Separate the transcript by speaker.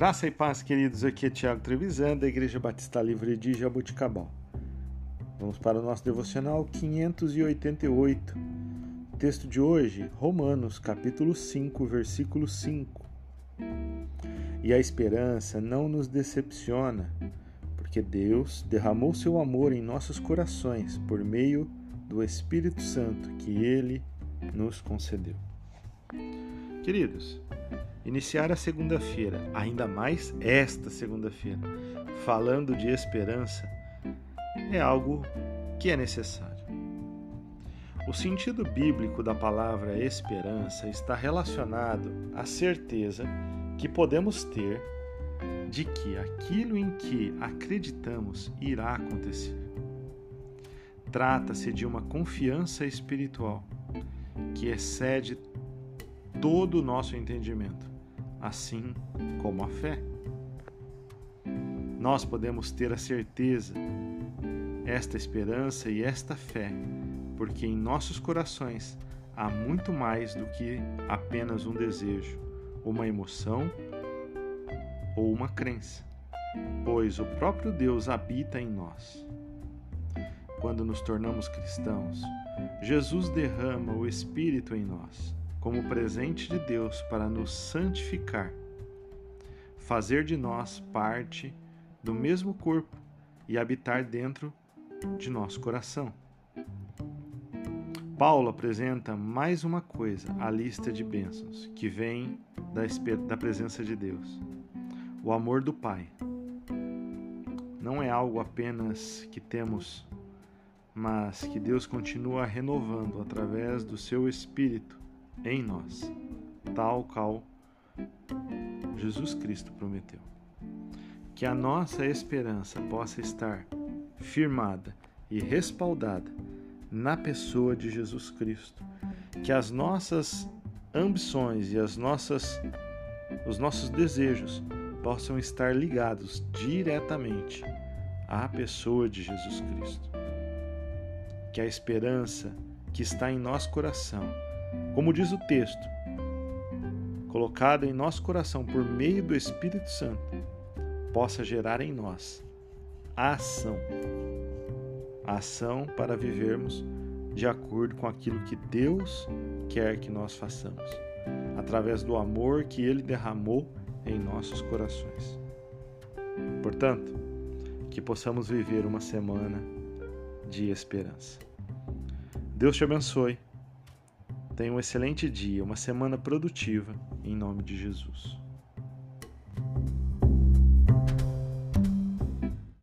Speaker 1: Graça e paz, queridos. Aqui é Tiago Trevisan, da Igreja Batista Livre de Jabuticabal. Vamos para o nosso devocional 588. Texto de hoje, Romanos, capítulo 5, versículo 5. E a esperança não nos decepciona, porque Deus derramou seu amor em nossos corações por meio do Espírito Santo que ele nos concedeu. Queridos, Iniciar a segunda-feira, ainda mais esta segunda-feira, falando de esperança, é algo que é necessário. O sentido bíblico da palavra esperança está relacionado à certeza que podemos ter de que aquilo em que acreditamos irá acontecer. Trata-se de uma confiança espiritual que excede todo o nosso entendimento assim como a fé. Nós podemos ter a certeza, esta esperança e esta fé, porque em nossos corações há muito mais do que apenas um desejo, uma emoção ou uma crença, pois o próprio Deus habita em nós. Quando nos tornamos cristãos, Jesus derrama o Espírito em nós como presente de Deus para nos santificar, fazer de nós parte do mesmo corpo e habitar dentro de nosso coração. Paulo apresenta mais uma coisa à lista de bênçãos que vem da, da presença de Deus: o amor do Pai. Não é algo apenas que temos, mas que Deus continua renovando através do seu Espírito em nós, tal qual Jesus Cristo prometeu. Que a nossa esperança possa estar firmada e respaldada na pessoa de Jesus Cristo. Que as nossas ambições e as nossas os nossos desejos possam estar ligados diretamente à pessoa de Jesus Cristo. Que a esperança que está em nosso coração como diz o texto, colocado em nosso coração por meio do Espírito Santo, possa gerar em nós a ação. A ação para vivermos de acordo com aquilo que Deus quer que nós façamos, através do amor que Ele derramou em nossos corações. Portanto, que possamos viver uma semana de esperança. Deus te abençoe Tenha um excelente dia, uma semana produtiva, em nome de Jesus.